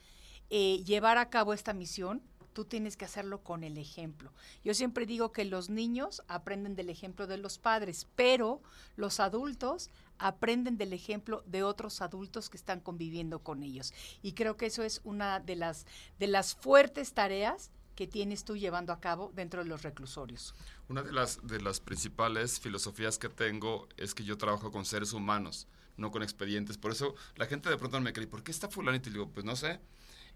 eh, llevar a cabo esta misión, tú tienes que hacerlo con el ejemplo. Yo siempre digo que los niños aprenden del ejemplo de los padres, pero los adultos aprenden del ejemplo de otros adultos que están conviviendo con ellos. Y creo que eso es una de las, de las fuertes tareas que tienes tú llevando a cabo dentro de los reclusorios. Una de las, de las principales filosofías que tengo es que yo trabajo con seres humanos, no con expedientes. Por eso la gente de pronto me cree, ¿por qué está fulanito? Y digo, pues no sé.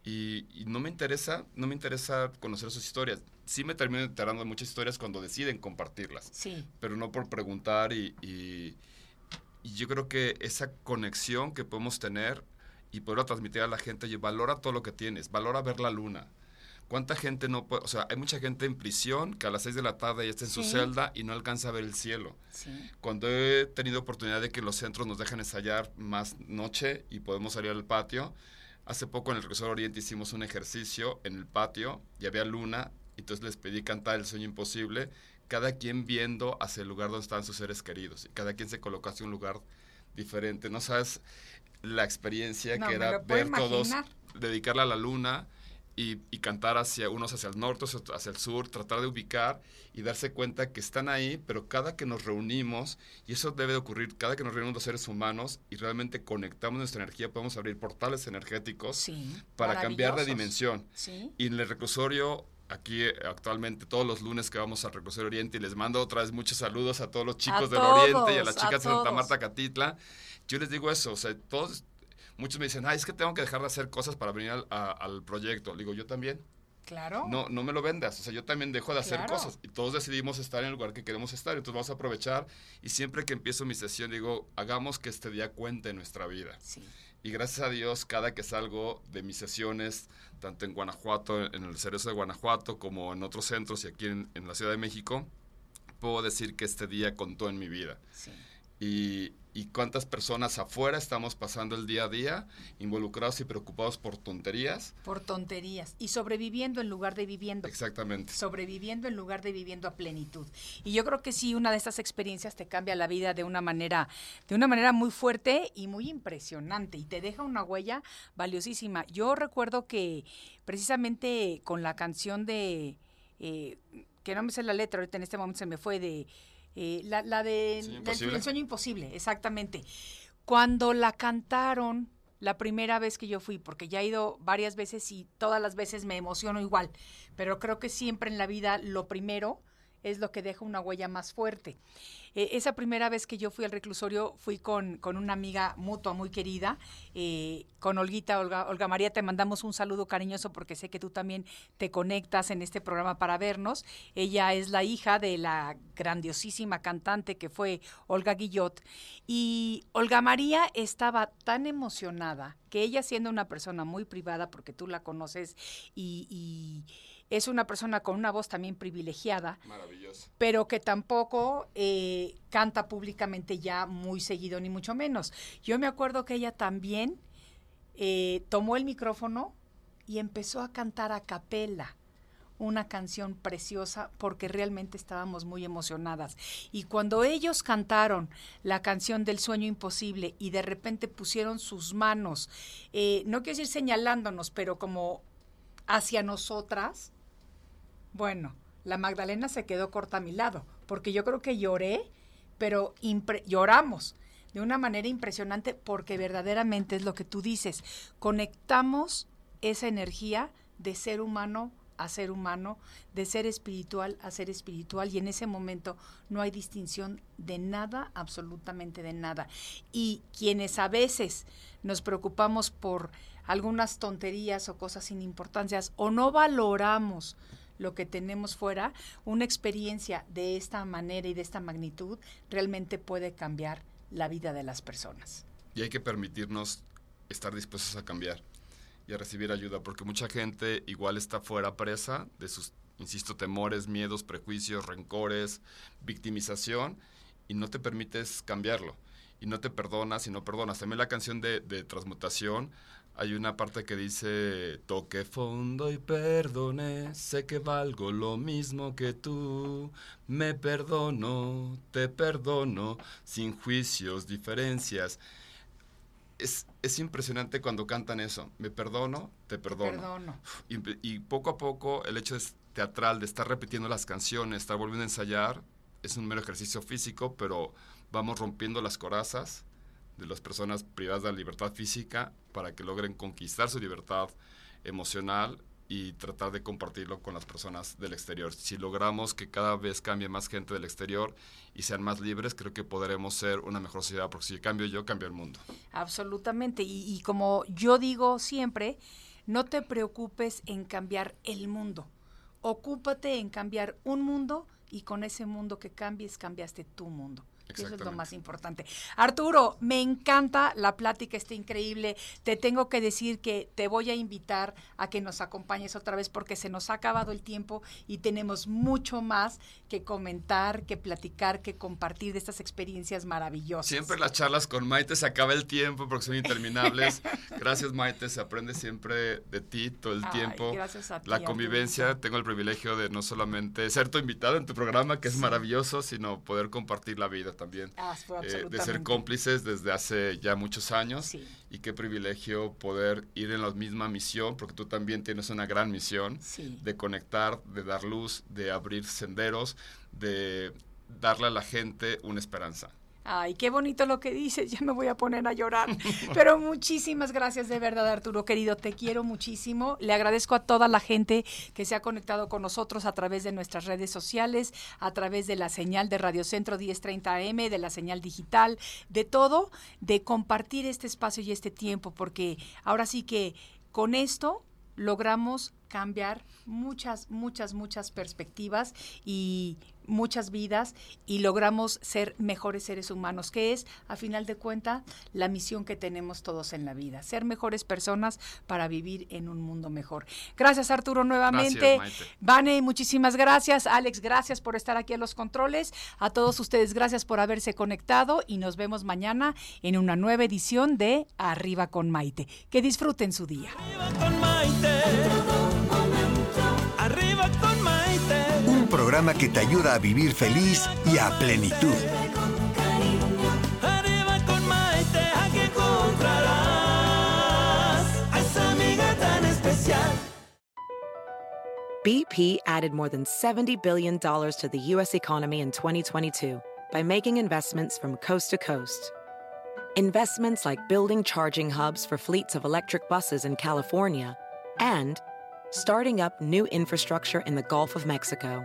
Y, y no me interesa, no me interesa conocer sus historias. Sí me termino enterando de muchas historias cuando deciden compartirlas, Sí. pero no por preguntar y, y- y yo creo que esa conexión que podemos tener y poderlo transmitir a la gente, y valora todo lo que tienes, valora ver la luna. ¿Cuánta gente no puede, o sea, hay mucha gente en prisión que a las 6 de la tarde ya está en su celda y no alcanza a ver el cielo? Sí. Cuando he tenido oportunidad de que los centros nos dejan ensayar más noche y podemos salir al patio, hace poco en el Recurso Oriente hicimos un ejercicio en el patio y había luna, entonces les pedí cantar El Sueño Imposible, cada quien viendo hacia el lugar donde estaban sus seres queridos y cada quien se colocó hacia un lugar diferente. No sabes la experiencia No, que era ver todos, imaginar. dedicarle a la luna y, y cantar hacia unos hacia el norte, hacia el sur, tratar de ubicar y darse cuenta que están ahí, pero cada que nos reunimos, y eso debe de ocurrir, cada que nos reunimos los seres humanos y realmente conectamos nuestra energía, podemos abrir portales energéticos Sí. para cambiar de dimensión. Sí. Y en el reclusorio aquí eh, actualmente todos los lunes que vamos a Reconocer Oriente y les mando otra vez muchos saludos a todos los chicos del todos, Oriente y a las a chicas de Santa. Marta Catitla. Yo les digo eso, o sea, todos, muchos me dicen, ay, es que tengo que dejar de hacer cosas para venir al, a- al proyecto. Le digo, yo también. Claro. No, no me lo vendas. O sea, yo también dejo de hacer Claro. cosas. Y todos decidimos estar en el lugar que queremos estar. Entonces vamos a aprovechar. Y siempre que empiezo mi sesión, digo, hagamos que este día cuente en nuestra vida. Sí. Y gracias a Dios, cada que salgo de mis sesiones, tanto en Guanajuato, en el Cerezo de Guanajuato, como en otros centros y aquí en, en la Ciudad de México, puedo decir que este día contó en mi vida. Sí. Y, y cuántas personas afuera estamos pasando el día a día, involucrados y preocupados por tonterías. Por tonterías. Y sobreviviendo en lugar de viviendo. Exactamente. sobreviviendo en lugar de viviendo a plenitud. Y yo creo que sí, una de estas experiencias te cambia la vida de una manera, de una manera muy fuerte y muy impresionante y te deja una huella valiosísima. Yo recuerdo que precisamente con la canción de eh, que no me sé la letra, ahorita en este momento se me fue de eh, la, la de. El sueño imposible, exactamente. Cuando la cantaron la primera vez que yo fui, porque ya he ido varias veces y todas las veces me emociono igual, pero creo que siempre en la vida lo primero es lo que deja una huella más fuerte. Eh, esa primera vez que yo fui al reclusorio fui con, con una amiga mutua muy querida, eh, con Olguita, Olga, Olga María, te mandamos un saludo cariñoso porque sé que tú también te conectas en este programa para vernos. Ella es la hija de la grandiosísima cantante que fue Olga Guillot. Y Olga María estaba tan emocionada que ella siendo una persona muy privada, porque tú la conoces y, y es una persona con una voz también privilegiada, Maravilloso. pero que tampoco eh, canta públicamente ya muy seguido, ni mucho menos. Yo me acuerdo que ella también eh, tomó el micrófono y empezó a cantar a capela una canción preciosa porque realmente estábamos muy emocionadas. Y cuando ellos cantaron la canción del sueño imposible y de repente pusieron sus manos, eh, no quiero decir señalándonos, pero como hacia nosotras, bueno, la Magdalena se quedó corta a mi lado, porque yo creo que lloré, pero lloramos de una manera impresionante porque verdaderamente es lo que tú dices, conectamos esa energía de ser humano a ser humano, de ser espiritual a ser espiritual y en ese momento no hay distinción de nada, absolutamente de nada. Y quienes a veces nos preocupamos por algunas tonterías o cosas sin importancias o no valoramos lo que tenemos fuera, una experiencia de esta manera y de esta magnitud realmente puede cambiar la vida de las personas. Y hay que permitirnos estar dispuestos a cambiar y a recibir ayuda, porque mucha gente igual está fuera presa de sus, insisto, temores, miedos, prejuicios, rencores, victimización, y no te permites cambiarlo, y no te perdonas y no perdonas. También la canción de, de Transmutación, hay una parte que dice, toque fondo y perdone, sé que valgo lo mismo que tú, me perdono, te perdono, sin juicios, diferencias es, es impresionante cuando cantan eso. Me perdono, te perdono. Perdono. Y, y poco a poco el hecho es teatral de estar repitiendo las canciones, estar volviendo a ensayar, es un mero ejercicio físico, pero vamos rompiendo las corazas de las personas privadas de la libertad física para que logren conquistar su libertad emocional y tratar de compartirlo con las personas del exterior. Si logramos que cada vez cambie más gente del exterior y sean más libres, creo que podremos ser una mejor sociedad, porque si cambio yo, cambio el mundo. Absolutamente. Y, como yo digo siempre, no te preocupes en cambiar el mundo. Ocúpate en cambiar un mundo y con ese mundo que cambies, cambiaste tu mundo. Y eso es lo más importante. Arturo, me encanta la plática, está increíble. Te tengo que decir que te voy a invitar a que nos acompañes otra vez porque se nos ha acabado el tiempo y tenemos mucho más que comentar, que platicar, que compartir de estas experiencias maravillosas. Siempre las charlas con Maite se acaba el tiempo porque son interminables. Gracias Maite, se aprende siempre de ti todo el Ay, tiempo. gracias a ti, La convivencia, tengo el privilegio de no solamente ser tu invitado en tu programa, que es maravilloso, sino poder compartir la vida también. Ah, Eh, de ser cómplices desde hace ya muchos años Sí. y qué privilegio poder ir en la misma misión, porque tú también tienes una gran misión Sí. de conectar, de dar luz, de abrir senderos, de darle a la gente una esperanza. Ay, qué bonito lo que dices, ya me voy a poner a llorar. Pero muchísimas gracias de verdad, Arturo, querido, te quiero muchísimo. Le agradezco a toda la gente que se ha conectado con nosotros a través de nuestras redes sociales, a través de la señal de Radio Centro 1030 AM, de la señal digital, de todo, de compartir este espacio y este tiempo, porque ahora sí que con esto logramos cambiar muchas, muchas, muchas perspectivas y muchas vidas y logramos ser mejores seres humanos, que es, a final de cuentas, la misión que tenemos todos en la vida, ser mejores personas para vivir en un mundo mejor. Gracias Arturo nuevamente. Gracias, Vane, muchísimas gracias. Alex, gracias por estar aquí en los controles. A todos ustedes, gracias por haberse conectado y nos vemos mañana en una nueva edición de Arriba con Maite. Que disfruten su día. con Maite. Programa que te ayuda a vivir feliz y a plenitud. Arriba con Maite, aquí encontrarás a esa amiga tan especial. BP added more than $70 billion to the U.S. economy in 2022 by making investments from coast to coast. Investments like building charging hubs for fleets of electric buses in California and starting up new infrastructure in the Gulf of Mexico.